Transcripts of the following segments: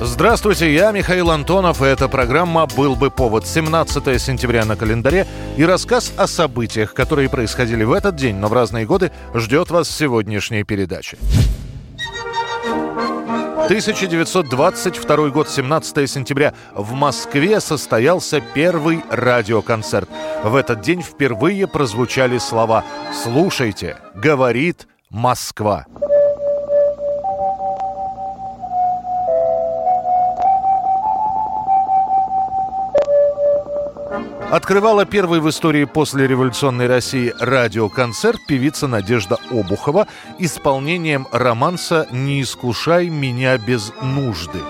Здравствуйте, я Михаил Антонов, и эта программа «Был бы повод». 17 сентября на календаре и рассказ о событиях, которые происходили в этот день, но в разные годы, ждет вас в сегодняшней передаче. 1922 год, 17 сентября. В Москве состоялся первый радиоконцерт. В этот день впервые прозвучали слова «Слушайте, говорит Москва». Открывала первый в истории после революционной России радиоконцерт певица Надежда Обухова исполнением романса «Не искушай меня без нужды».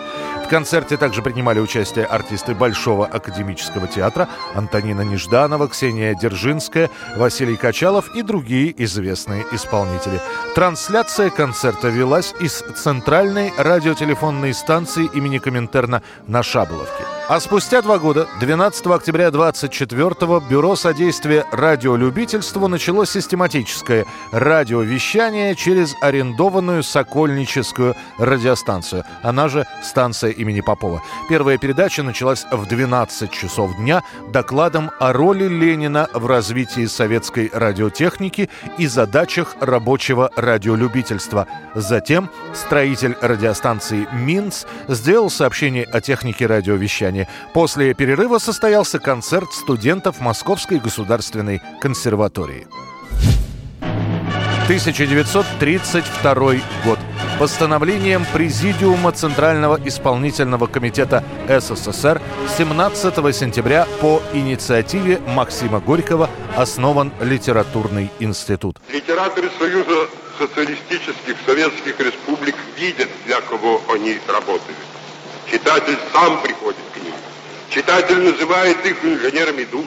В концерте также принимали участие артисты Большого академического театра Антонина Нежданова, Ксения Держинская, Василий Качалов и другие известные исполнители. Трансляция концерта велась из центральной радиотелефонной станции имени Коминтерна на Шаболовке. А спустя два года, 12 октября 24 Бюро содействия радиолюбительству начало систематическое радиовещание через арендованную Сокольническую радиостанцию, она же станция имени Попова. Первая передача началась в 12 часов дня докладом о роли Ленина в развитии советской радиотехники и задачах рабочего радиолюбительства. Затем строитель радиостанции «Минц» сделал сообщение о технике радиовещания. После перерыва состоялся концерт студентов Московской государственной консерватории. 1932 год. Постановлением Президиума Центрального исполнительного комитета СССР 17 сентября по инициативе Максима Горького основан литературный институт. Литераторы Союза социалистических советских республик видят, для кого они работают. Читатель сам приходит к ним. Читатель называет их инженерами душ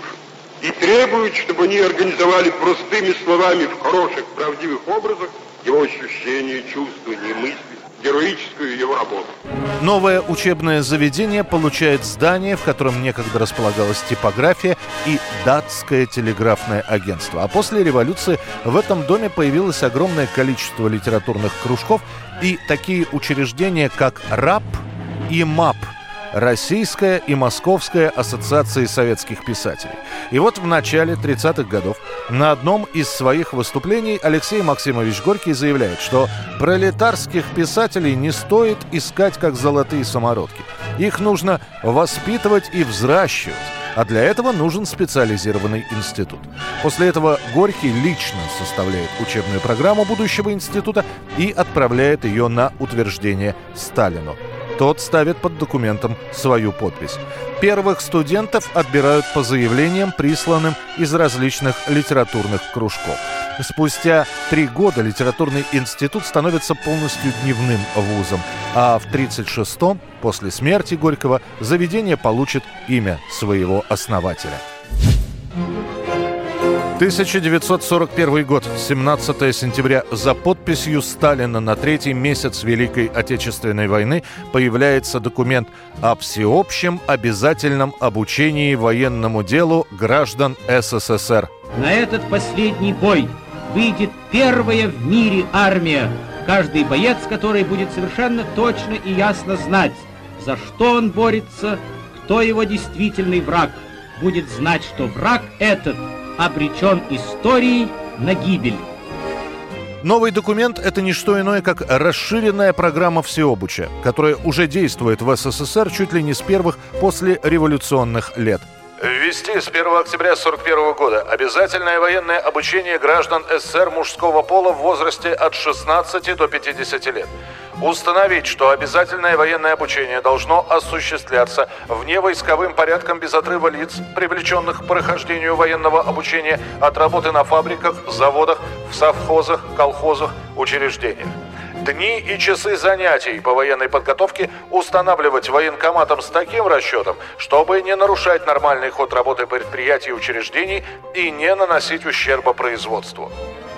и требует, чтобы они организовали простыми словами в хороших, правдивых образах его ощущения, чувствования, мысли, героическую его работу. Новое учебное заведение получает здание, в котором некогда располагалась типография и датское телеграфное агентство. А после революции в этом доме появилось огромное количество литературных кружков и такие учреждения, как РАП и МАП – Российская и Московская ассоциации советских писателей. И вот в начале 30-х годов на одном из своих выступлений Алексей Максимович Горький заявляет, что пролетарских писателей не стоит искать как золотые самородки. Их нужно воспитывать и взращивать. А для этого нужен специализированный институт. После этого Горький лично составляет учебную программу будущего института и отправляет ее на утверждение Сталину. Тот ставит под документом свою подпись. Первых студентов отбирают по заявлениям, присланным из различных литературных кружков. Спустя три года литературный институт становится полностью дневным вузом, а в 1936-м, после смерти Горького, заведение получит имя своего основателя. 1941 год, 17 сентября. За подписью Сталина на третий месяц Великой Отечественной войны появляется документ о всеобщем обязательном обучении военному делу граждан СССР. На этот последний бой выйдет первая в мире армия, каждый боец которой будет совершенно точно и ясно знать, за что он борется, кто его действительный враг, будет знать, что враг этот – обречен историей на гибель. Новый документ – это не что иное, как расширенная программа всеобуча, которая уже действует в СССР чуть ли не с первых после революционных лет. Ввести с 1 октября 1941 года обязательное военное обучение граждан СССР мужского пола в возрасте от 16 до 50 лет. Установить, что обязательное военное обучение должно осуществляться вневойсковым порядком без отрыва лиц, привлеченных к прохождению военного обучения от работы на фабриках, заводах, в совхозах, колхозах, учреждениях. Дни и часы занятий по военной подготовке устанавливать военкоматом с таким расчетом, чтобы не нарушать нормальный ход работы предприятий и учреждений и не наносить ущерба производству.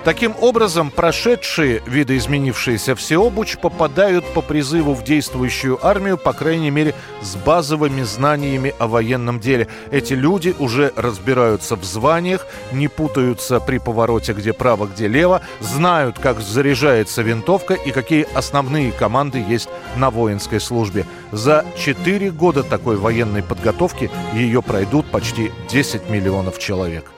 Таким образом, прошедшие видоизменившиеся всеобуч попадают по призыву в действующую армию, по крайней мере, с базовыми знаниями о военном деле. Эти люди уже разбираются в званиях, не путаются при повороте, где право, где лево, знают, как заряжается винтовка и какие основные команды есть на воинской службе. За 4 года такой военной подготовки ее пройдут почти 10 миллионов человек.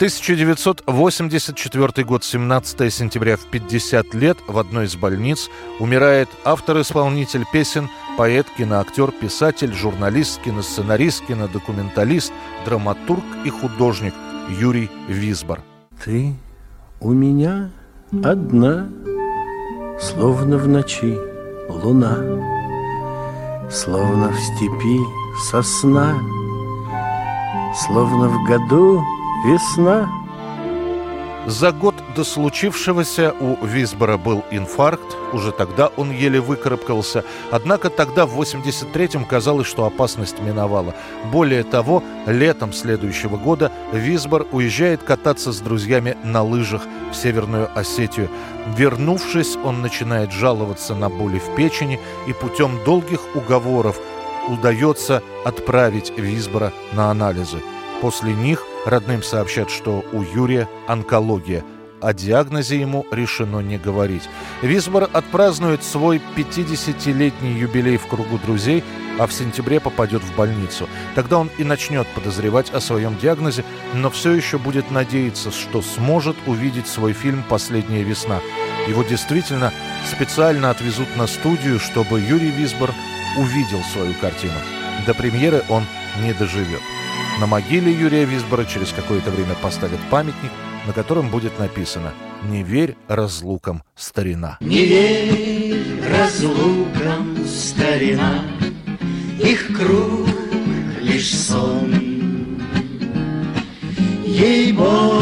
1984 год, 17 сентября, в 50 лет в одной из больниц умирает автор-исполнитель песен, поэт, киноактер, писатель, журналист, киносценарист, кинодокументалист, драматург и художник Юрий Висбор. Ты у меня одна, словно в ночи луна, словно в степи сосна, словно в году Весна. За год до случившегося у Висбора был инфаркт, уже тогда он еле выкарабкался. Однако тогда, в 83-м, казалось, что опасность миновала. Более того, летом следующего года Висбор уезжает кататься с друзьями на лыжах в Северную Осетию. Вернувшись, он начинает жаловаться на боли в печени и путем долгих уговоров удается отправить Висбора на анализы. После них родным сообщат, что у Юрия онкология. О диагнозе ему решено не говорить. Висбор отпразднует свой 50-летний юбилей в кругу друзей, а в сентябре попадет в больницу. Тогда он и начнет подозревать о своем диагнозе, но все еще будет надеяться, что сможет увидеть свой фильм «Последняя весна». Его действительно специально отвезут на студию, чтобы Юрий Висбор увидел свою картину. До премьеры он не доживет. На могиле Юрия Висбора через какое-то время поставят памятник, на котором будет написано «Не верь разлукам, старина». Не верь разлукам, старина, Их круг лишь сон. Ей-богу,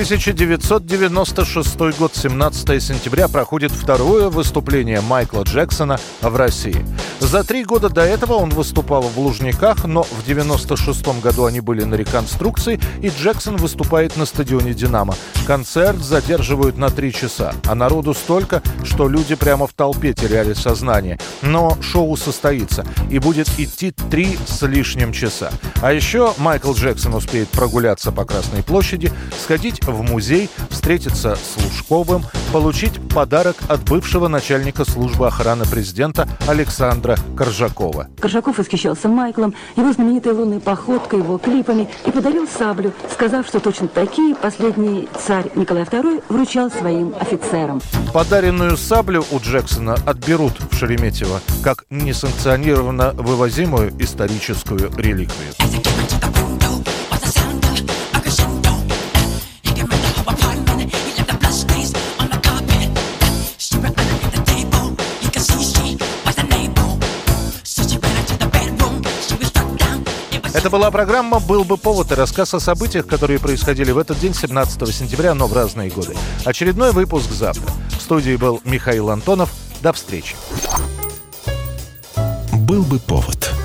1996 год, 17 сентября, проходит второе выступление Майкла Джексона в России. За три года до этого он выступал в Лужниках, но в 96 году они были на реконструкции, и Джексон выступает на стадионе «Динамо». Концерт задерживают на три часа, а народу столько, что люди прямо в толпе теряли сознание. Но шоу состоится и будет идти три с лишним часа. А еще Майкл Джексон успеет прогуляться по Красной площади, сходить в музей, встретиться с Лужковым, получить подарок от бывшего начальника службы охраны президента Александра Коржакова. Коржаков восхищался Майклом, его знаменитой лунной походкой, его клипами и подарил саблю, сказав, что точно такие последний царь Николай II вручал своим офицерам. Подаренную саблю у Джексона отберут в Шереметьево как несанкционированно вывозимую историческую реликвию. Это была программа «Был бы повод» и рассказ о событиях, которые происходили в этот день, 17 сентября, но в разные годы. Очередной выпуск завтра. В студии был Михаил Антонов. До встречи. «Был бы повод»